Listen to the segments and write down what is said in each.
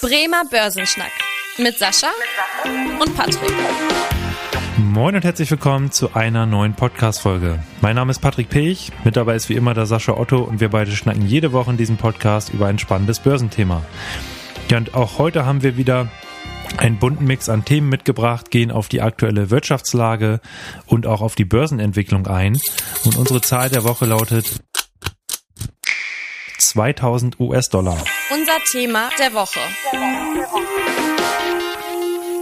Bremer Börsenschnack mit Sascha und Patrick. Moin und herzlich willkommen zu einer neuen Podcast-Folge. Mein Name ist Patrick Pech, mit dabei ist wie immer der Sascha Otto und wir beide schnacken jede Woche in diesem Podcast über ein spannendes Börsenthema. Ja, und auch heute haben wir wieder einen bunten Mix an Themen mitgebracht, gehen auf die aktuelle Wirtschaftslage und auch auf die Börsenentwicklung ein. Und unsere Zahl der Woche lautet 2000 US-Dollar. Unser Thema der Woche.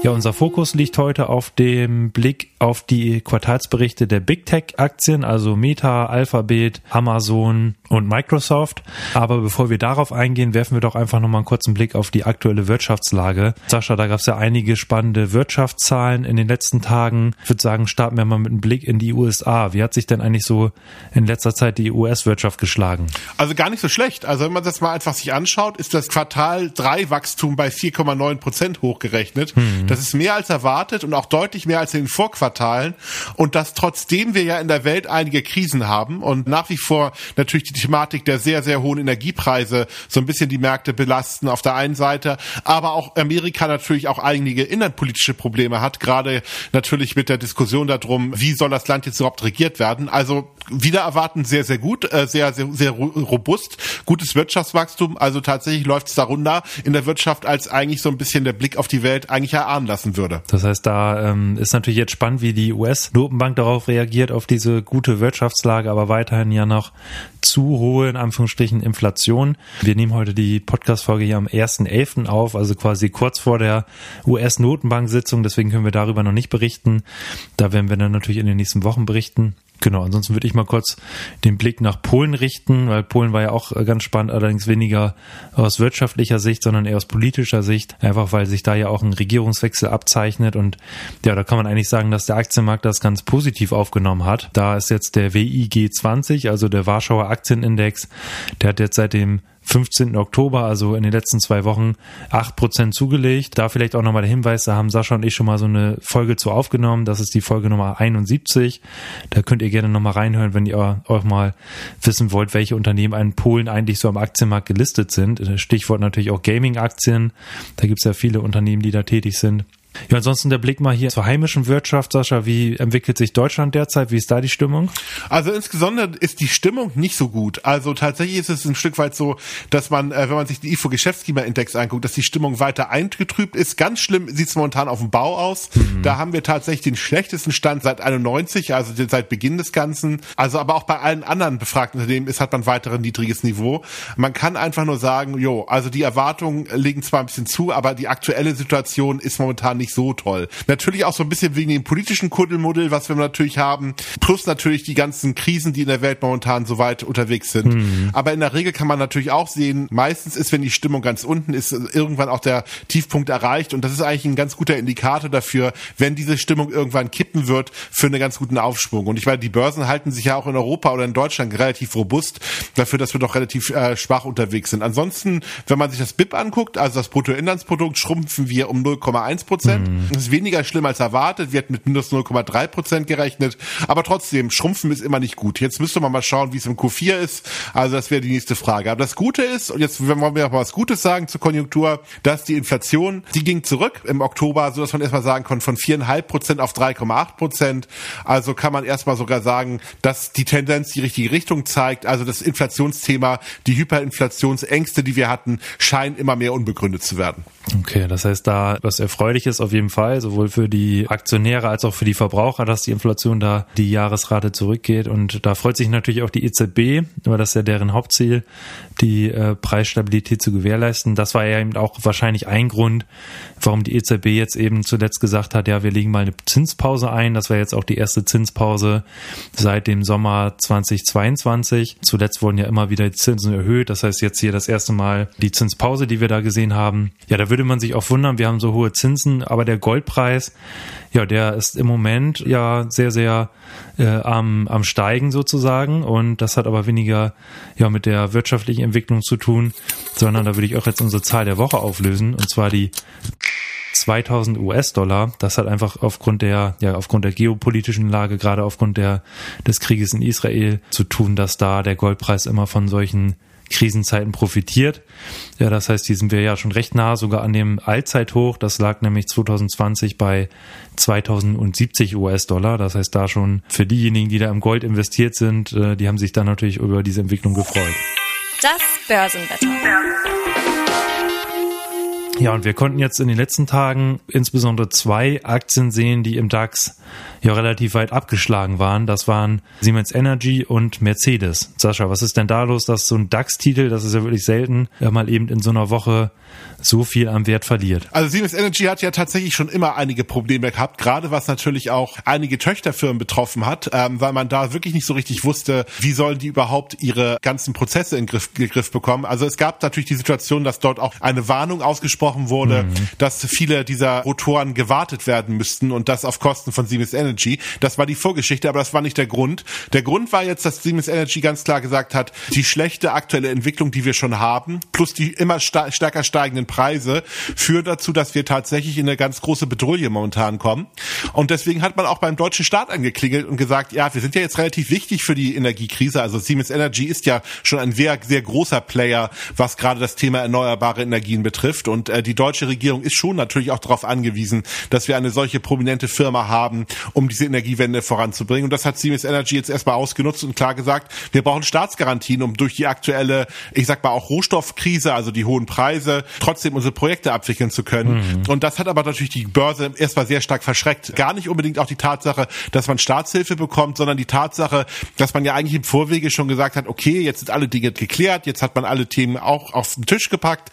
Ja, unser Fokus liegt heute auf dem Blick auf die Quartalsberichte der Big Tech Aktien, also Meta, Alphabet, Amazon und Microsoft. Aber bevor wir darauf eingehen, werfen wir doch einfach nochmal einen kurzen Blick auf die aktuelle Wirtschaftslage. Sascha, da gab es ja einige spannende Wirtschaftszahlen in den letzten Tagen. Ich würde sagen, starten wir mal mit einem Blick in die USA. Wie hat sich denn eigentlich so in letzter Zeit die US-Wirtschaft geschlagen? Also gar nicht so schlecht. Also wenn man das mal einfach sich anschaut, ist das Quartal 3 Wachstum bei 4,9 Prozent hochgerechnet. Hm. Das ist mehr als erwartet und auch deutlich mehr als in den Vorquartalen. Und das trotzdem wir ja in der Welt einige Krisen haben und nach wie vor natürlich die Thematik der sehr, sehr hohen Energiepreise so ein bisschen die Märkte belasten auf der einen Seite, aber auch Amerika natürlich auch einige innerpolitische Probleme hat, gerade natürlich mit der Diskussion darum, wie soll das Land jetzt überhaupt regiert werden. Also wieder erwarten sehr, sehr gut, äh, sehr, sehr, sehr robust, gutes Wirtschaftswachstum. Also tatsächlich läuft es da runter in der Wirtschaft, als eigentlich so ein bisschen der Blick auf die Welt eigentlich erahnen lassen würde. Das heißt, da ähm, ist natürlich jetzt spannend, wie die US-Notenbank darauf reagiert, auf diese gute Wirtschaftslage, aber weiterhin ja noch zu hohe, in Anführungsstrichen, Inflation. Wir nehmen heute die Podcast-Folge hier am 1.11. auf, also quasi kurz vor der US-Notenbank-Sitzung. Deswegen können wir darüber noch nicht berichten. Da werden wir dann natürlich in den nächsten Wochen berichten. Genau, ansonsten würde ich mal kurz den Blick nach Polen richten, weil Polen war ja auch ganz spannend, allerdings weniger aus wirtschaftlicher Sicht, sondern eher aus politischer Sicht, einfach weil sich da ja auch ein Regierungswechsel abzeichnet und ja, da kann man eigentlich sagen, dass der Aktienmarkt das ganz positiv aufgenommen hat. Da ist jetzt der WIG 20, also der Warschauer Aktienindex, der hat jetzt seit dem 15. Oktober, also in den letzten zwei Wochen, acht Prozent zugelegt. Da vielleicht auch nochmal der Hinweis, da haben Sascha und ich schon mal so eine Folge zu aufgenommen. Das ist die Folge Nummer 71. Da könnt ihr gerne nochmal reinhören, wenn ihr auch mal wissen wollt, welche Unternehmen in Polen eigentlich so am Aktienmarkt gelistet sind. Stichwort natürlich auch Gaming-Aktien. Da gibt es ja viele Unternehmen, die da tätig sind. Ja, ansonsten der Blick mal hier zur heimischen Wirtschaft, Sascha. Wie entwickelt sich Deutschland derzeit? Wie ist da die Stimmung? Also insgesamt ist die Stimmung nicht so gut. Also tatsächlich ist es ein Stück weit so, dass man, äh, wenn man sich den IFO Geschäftsklimaindex anguckt, dass die Stimmung weiter eingetrübt ist. Ganz schlimm sieht es momentan auf dem Bau aus. Mhm. Da haben wir tatsächlich den schlechtesten Stand seit 91, also seit Beginn des Ganzen. Also aber auch bei allen anderen befragten Unternehmen ist hat man weiter ein niedriges Niveau. Man kann einfach nur sagen, jo, also die Erwartungen legen zwar ein bisschen zu, aber die aktuelle Situation ist momentan nicht nicht so toll. Natürlich auch so ein bisschen wegen dem politischen Kuddelmuddel, was wir natürlich haben, plus natürlich die ganzen Krisen, die in der Welt momentan so weit unterwegs sind. Mhm. Aber in der Regel kann man natürlich auch sehen, meistens ist, wenn die Stimmung ganz unten ist, irgendwann auch der Tiefpunkt erreicht und das ist eigentlich ein ganz guter Indikator dafür, wenn diese Stimmung irgendwann kippen wird, für einen ganz guten Aufschwung. Und ich meine, die Börsen halten sich ja auch in Europa oder in Deutschland relativ robust dafür, dass wir doch relativ äh, schwach unterwegs sind. Ansonsten, wenn man sich das BIP anguckt, also das Bruttoinlandsprodukt, schrumpfen wir um 0,1 Prozent. Prozent. Mhm. Das ist weniger schlimm als erwartet. Wir hatten mit minus 0,3 Prozent gerechnet. Aber trotzdem, Schrumpfen ist immer nicht gut. Jetzt müsste man mal schauen, wie es im Q4 ist. Also das wäre die nächste Frage. Aber das Gute ist, und jetzt wollen wir noch mal was Gutes sagen zur Konjunktur, dass die Inflation, die ging zurück im Oktober, so dass man erstmal sagen kann, von 4,5 Prozent auf 3,8 Prozent. Also kann man erstmal sogar sagen, dass die Tendenz die richtige Richtung zeigt. Also das Inflationsthema, die Hyperinflationsängste, die wir hatten, scheinen immer mehr unbegründet zu werden. Okay, das heißt da, was erfreulich ist auf jeden Fall, sowohl für die Aktionäre als auch für die Verbraucher, dass die Inflation da die Jahresrate zurückgeht. Und da freut sich natürlich auch die EZB, weil das ist ja deren Hauptziel, die äh, Preisstabilität zu gewährleisten. Das war ja eben auch wahrscheinlich ein Grund, warum die EZB jetzt eben zuletzt gesagt hat, ja, wir legen mal eine Zinspause ein. Das war jetzt auch die erste Zinspause seit dem Sommer 2022. Zuletzt wurden ja immer wieder die Zinsen erhöht. Das heißt jetzt hier das erste Mal die Zinspause, die wir da gesehen haben. Ja, da würde man sich auch wundern, wir haben so hohe Zinsen, aber der Goldpreis, ja, der ist im Moment ja sehr, sehr äh, am, am Steigen sozusagen und das hat aber weniger ja mit der wirtschaftlichen Entwicklung zu tun, sondern da würde ich auch jetzt unsere Zahl der Woche auflösen und zwar die 2000 US-Dollar. Das hat einfach aufgrund der, ja, aufgrund der geopolitischen Lage, gerade aufgrund der, des Krieges in Israel zu tun, dass da der Goldpreis immer von solchen Krisenzeiten profitiert. Ja, das heißt, hier sind wir ja schon recht nah sogar an dem Allzeithoch. Das lag nämlich 2020 bei 2070 US-Dollar. Das heißt, da schon für diejenigen, die da im Gold investiert sind, äh, die haben sich dann natürlich über diese Entwicklung gefreut. Das Börsenwetter. Ja, und wir konnten jetzt in den letzten Tagen insbesondere zwei Aktien sehen, die im DAX ja relativ weit abgeschlagen waren. Das waren Siemens Energy und Mercedes. Sascha, was ist denn da los, dass so ein DAX-Titel, das ist ja wirklich selten, mal eben in so einer Woche so viel am Wert verliert. Also Siemens Energy hat ja tatsächlich schon immer einige Probleme gehabt, gerade was natürlich auch einige Töchterfirmen betroffen hat, ähm, weil man da wirklich nicht so richtig wusste, wie sollen die überhaupt ihre ganzen Prozesse in Griff, in Griff bekommen. Also es gab natürlich die Situation, dass dort auch eine Warnung ausgesprochen wurde, mhm. dass viele dieser Rotoren gewartet werden müssten und das auf Kosten von Siemens Energy. Das war die Vorgeschichte, aber das war nicht der Grund. Der Grund war jetzt, dass Siemens Energy ganz klar gesagt hat, die schlechte aktuelle Entwicklung, die wir schon haben, plus die immer stärker steigenden Preise führt dazu, dass wir tatsächlich in eine ganz große Bedrohung momentan kommen. Und deswegen hat man auch beim deutschen Staat angeklingelt und gesagt, ja, wir sind ja jetzt relativ wichtig für die Energiekrise. Also Siemens Energy ist ja schon ein sehr, sehr großer Player, was gerade das Thema erneuerbare Energien betrifft. Und äh, die deutsche Regierung ist schon natürlich auch darauf angewiesen, dass wir eine solche prominente Firma haben, um diese Energiewende voranzubringen. Und das hat Siemens Energy jetzt erstmal ausgenutzt und klar gesagt, wir brauchen Staatsgarantien, um durch die aktuelle, ich sag mal auch Rohstoffkrise, also die hohen Preise, trotzdem unsere Projekte abwickeln zu können. Mhm. Und das hat aber natürlich die Börse erstmal sehr stark verschreckt. Gar nicht unbedingt auch die Tatsache, dass man Staatshilfe bekommt, sondern die Tatsache, dass man ja eigentlich im Vorwege schon gesagt hat, okay, jetzt sind alle Dinge geklärt, jetzt hat man alle Themen auch auf den Tisch gepackt.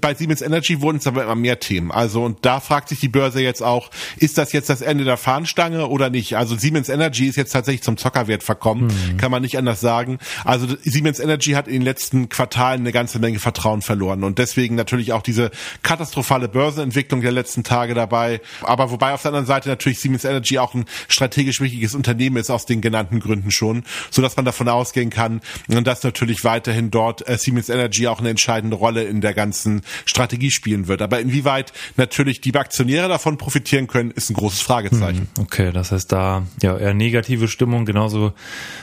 Bei Siemens Energy wurden es aber immer mehr Themen. Also und da fragt sich die Börse jetzt auch, ist das jetzt das Ende der Fahnenstange oder nicht? Also Siemens Energy ist jetzt tatsächlich zum Zockerwert verkommen, mhm. kann man nicht anders sagen. Also Siemens Energy hat in den letzten Quartalen eine ganze Menge Vertrauen verloren und deswegen natürlich auch diese katastrophale Börsenentwicklung der letzten Tage dabei. Aber wobei auf der anderen Seite natürlich Siemens Energy auch ein strategisch wichtiges Unternehmen ist aus den genannten Gründen schon, so dass man davon ausgehen kann, dass natürlich weiterhin dort äh, Siemens Energy auch eine entscheidende Rolle in der ganzen Strategie spielen wird. Aber inwieweit natürlich die Aktionäre davon profitieren können, ist ein großes Fragezeichen. Hm, okay, das heißt da ja eher negative Stimmung, genauso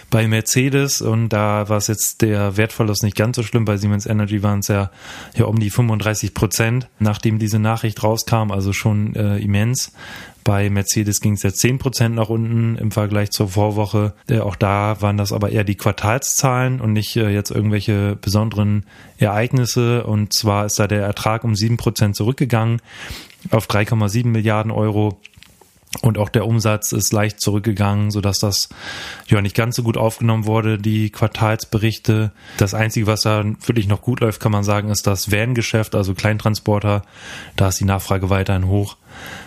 bei Mercedes und da war es jetzt der Wertverlust nicht ganz so schlimm. Bei Siemens Energy waren es ja, ja um die 35 Prozent, nachdem diese Nachricht rauskam, also schon äh, immens. Bei Mercedes ging es jetzt 10 Prozent nach unten im Vergleich zur Vorwoche. Äh, auch da waren das aber eher die Quartalszahlen und nicht äh, jetzt irgendwelche besonderen Ereignisse. Und zwar ist da der Ertrag um 7 Prozent zurückgegangen auf 3,7 Milliarden Euro. Und auch der Umsatz ist leicht zurückgegangen, so dass das ja nicht ganz so gut aufgenommen wurde, die Quartalsberichte. Das Einzige, was da wirklich noch gut läuft, kann man sagen, ist das Van-Geschäft, also Kleintransporter. Da ist die Nachfrage weiterhin hoch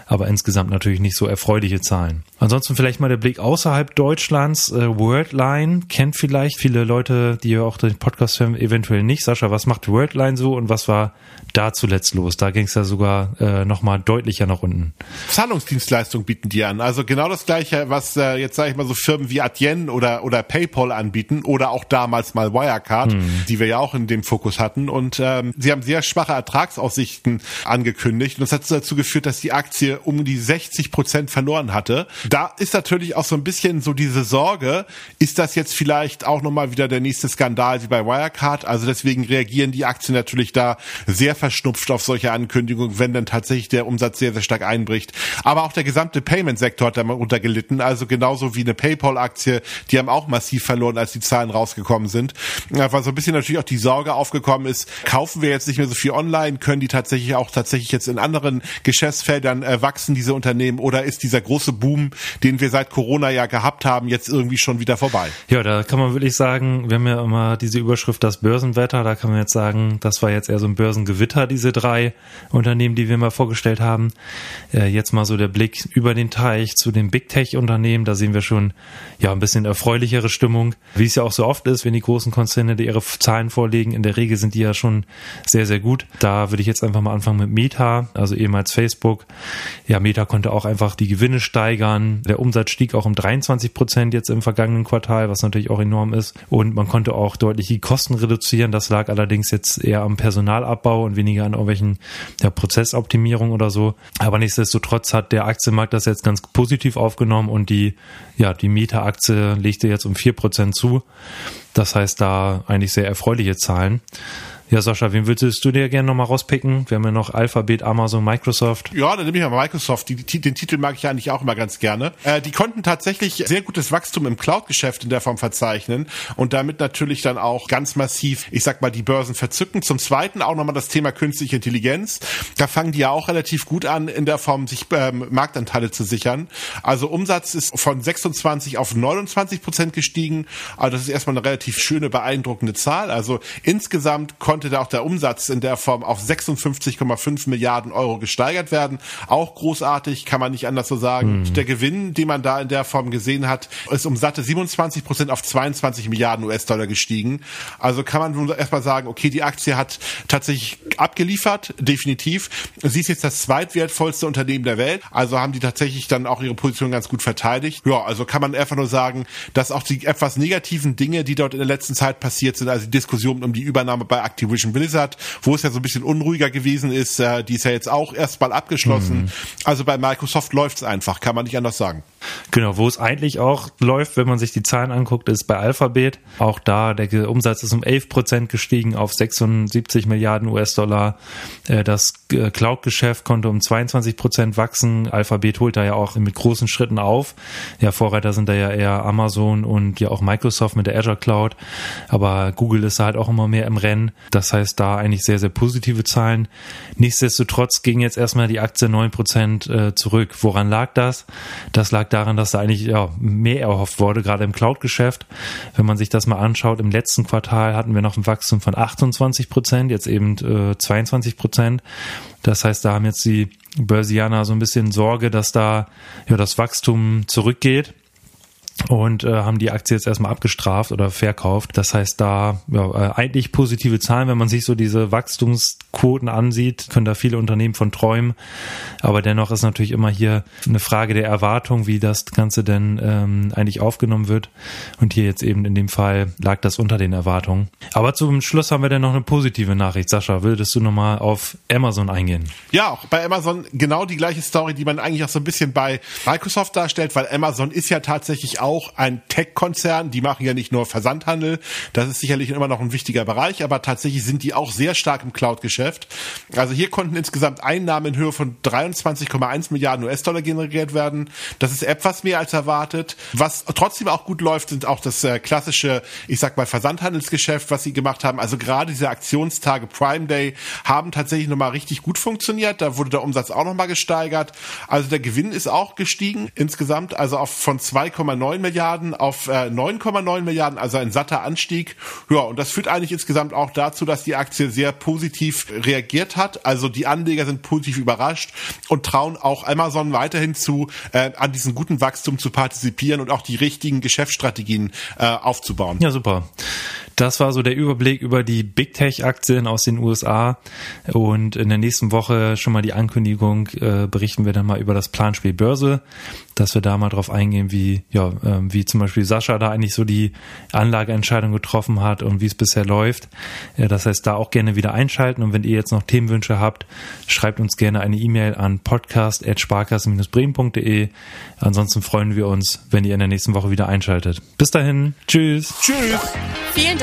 aber insgesamt natürlich nicht so erfreuliche Zahlen. Ansonsten vielleicht mal der Blick außerhalb Deutschlands. Äh, Worldline kennt vielleicht viele Leute, die ja auch den Podcast hören, eventuell nicht. Sascha, was macht Worldline so und was war da zuletzt los? Da ging es ja sogar äh, nochmal deutlicher nach unten. Zahlungsdienstleistungen bieten die an. Also genau das gleiche, was äh, jetzt sage ich mal so Firmen wie Adyen oder, oder PayPal anbieten oder auch damals mal Wirecard, hm. die wir ja auch in dem Fokus hatten. Und ähm, sie haben sehr schwache Ertragsaussichten angekündigt. Und das hat dazu geführt, dass die Aktie um die 60 Prozent verloren hatte. Da ist natürlich auch so ein bisschen so diese Sorge, ist das jetzt vielleicht auch nochmal wieder der nächste Skandal wie bei Wirecard? Also deswegen reagieren die Aktien natürlich da sehr verschnupft auf solche Ankündigungen, wenn dann tatsächlich der Umsatz sehr, sehr stark einbricht. Aber auch der gesamte Payment-Sektor hat darunter gelitten, also genauso wie eine PayPal-Aktie, die haben auch massiv verloren, als die Zahlen rausgekommen sind. Weil so ein bisschen natürlich auch die Sorge aufgekommen ist, kaufen wir jetzt nicht mehr so viel online, können die tatsächlich auch tatsächlich jetzt in anderen Geschäftsfeldern äh, wachsen, diese Unternehmen, oder ist dieser große Boom, den wir seit Corona ja gehabt haben, jetzt irgendwie schon wieder vorbei? Ja, da kann man wirklich sagen, wir haben ja immer diese Überschrift das Börsenwetter, da kann man jetzt sagen, das war jetzt eher so ein Börsengewitter, diese drei Unternehmen, die wir mal vorgestellt haben. Äh, jetzt mal so der Blick über den Teich zu den Big Tech Unternehmen, da sehen wir schon ja ein bisschen erfreulichere Stimmung, wie es ja auch so oft ist, wenn die großen Konzerne ihre Zahlen vorlegen. In der Regel sind die ja schon sehr, sehr gut. Da würde ich jetzt einfach mal anfangen mit Meta, also ehemals Facebook. Ja, Meta konnte auch einfach die Gewinne steigern. Der Umsatz stieg auch um 23 Prozent jetzt im vergangenen Quartal, was natürlich auch enorm ist. Und man konnte auch deutlich die Kosten reduzieren. Das lag allerdings jetzt eher am Personalabbau und weniger an irgendwelchen ja, Prozessoptimierungen oder so. Aber nichtsdestotrotz hat der Aktienmarkt das jetzt ganz positiv aufgenommen und die, ja, die Meta-Aktie legte jetzt um vier Prozent zu. Das heißt, da eigentlich sehr erfreuliche Zahlen. Ja, Sascha, wen würdest du dir gerne nochmal rauspicken? Wir haben ja noch Alphabet, Amazon, Microsoft. Ja, dann nehme ich mal Microsoft. Die, die, den Titel mag ich eigentlich auch immer ganz gerne. Äh, die konnten tatsächlich sehr gutes Wachstum im Cloud-Geschäft in der Form verzeichnen und damit natürlich dann auch ganz massiv, ich sag mal, die Börsen verzücken. Zum Zweiten auch nochmal das Thema künstliche Intelligenz. Da fangen die ja auch relativ gut an, in der Form sich ähm, Marktanteile zu sichern. Also Umsatz ist von 26 auf 29 Prozent gestiegen. Also das ist erstmal eine relativ schöne, beeindruckende Zahl. Also insgesamt konnten konnte da auch der Umsatz in der Form auf 56,5 Milliarden Euro gesteigert werden. Auch großartig, kann man nicht anders so sagen. Mhm. Der Gewinn, den man da in der Form gesehen hat, ist um satte 27 Prozent auf 22 Milliarden US-Dollar gestiegen. Also kann man nun erstmal sagen, okay, die Aktie hat tatsächlich abgeliefert, definitiv. Sie ist jetzt das zweitwertvollste Unternehmen der Welt. Also haben die tatsächlich dann auch ihre Position ganz gut verteidigt. Ja, also kann man einfach nur sagen, dass auch die etwas negativen Dinge, die dort in der letzten Zeit passiert sind, also die Diskussion um die Übernahme bei Activision Activision Blizzard, wo es ja so ein bisschen unruhiger gewesen ist, äh, die ist ja jetzt auch erstmal abgeschlossen. Mhm. Also bei Microsoft läuft's einfach, kann man nicht anders sagen. Genau, wo es eigentlich auch läuft, wenn man sich die Zahlen anguckt, ist bei Alphabet. Auch da, der Umsatz ist um 11 Prozent gestiegen auf 76 Milliarden US-Dollar. Äh, das äh, Cloud-Geschäft konnte um 22 Prozent wachsen. Alphabet holt da ja auch mit großen Schritten auf. Ja, Vorreiter sind da ja eher Amazon und ja auch Microsoft mit der Azure Cloud. Aber Google ist da halt auch immer mehr im Rennen. Das heißt, da eigentlich sehr, sehr positive Zahlen. Nichtsdestotrotz ging jetzt erstmal die Aktie 9 Prozent äh, zurück. Woran lag das? Das lag daran, dass da eigentlich ja, mehr erhofft wurde, gerade im Cloud-Geschäft. Wenn man sich das mal anschaut, im letzten Quartal hatten wir noch ein Wachstum von 28 Prozent, jetzt eben äh, 22 Prozent. Das heißt, da haben jetzt die Börsianer so ein bisschen Sorge, dass da ja das Wachstum zurückgeht und äh, haben die Aktie jetzt erstmal abgestraft oder verkauft. Das heißt, da ja, äh, eigentlich positive Zahlen, wenn man sich so diese Wachstumsquoten ansieht, können da viele Unternehmen von träumen. Aber dennoch ist natürlich immer hier eine Frage der Erwartung, wie das Ganze denn ähm, eigentlich aufgenommen wird. Und hier jetzt eben in dem Fall lag das unter den Erwartungen. Aber zum Schluss haben wir dann noch eine positive Nachricht. Sascha, würdest du nochmal auf Amazon eingehen? Ja, auch bei Amazon genau die gleiche Story, die man eigentlich auch so ein bisschen bei Microsoft darstellt, weil Amazon ist ja tatsächlich auch auch ein Tech-Konzern, die machen ja nicht nur Versandhandel, das ist sicherlich immer noch ein wichtiger Bereich, aber tatsächlich sind die auch sehr stark im Cloud-Geschäft. Also hier konnten insgesamt Einnahmen in Höhe von 23,1 Milliarden US-Dollar generiert werden. Das ist etwas mehr als erwartet. Was trotzdem auch gut läuft, sind auch das äh, klassische, ich sag mal, Versandhandelsgeschäft, was sie gemacht haben. Also gerade diese Aktionstage Prime Day haben tatsächlich nochmal richtig gut funktioniert. Da wurde der Umsatz auch nochmal gesteigert. Also der Gewinn ist auch gestiegen insgesamt, also auf von 2,9 Milliarden auf äh, 9,9 Milliarden, also ein satter Anstieg. Ja, und das führt eigentlich insgesamt auch dazu, dass die Aktie sehr positiv reagiert hat. Also die Anleger sind positiv überrascht und trauen auch Amazon weiterhin zu, äh, an diesem guten Wachstum zu partizipieren und auch die richtigen Geschäftsstrategien äh, aufzubauen. Ja, super. Das war so der Überblick über die Big Tech Aktien aus den USA und in der nächsten Woche schon mal die Ankündigung, äh, berichten wir dann mal über das Planspiel Börse, dass wir da mal drauf eingehen, wie, ja, äh, wie zum Beispiel Sascha da eigentlich so die Anlageentscheidung getroffen hat und wie es bisher läuft. Äh, das heißt, da auch gerne wieder einschalten und wenn ihr jetzt noch Themenwünsche habt, schreibt uns gerne eine E-Mail an podcast.sparkasse-bremen.de. Ansonsten freuen wir uns, wenn ihr in der nächsten Woche wieder einschaltet. Bis dahin, tschüss. Tschüss. Vielen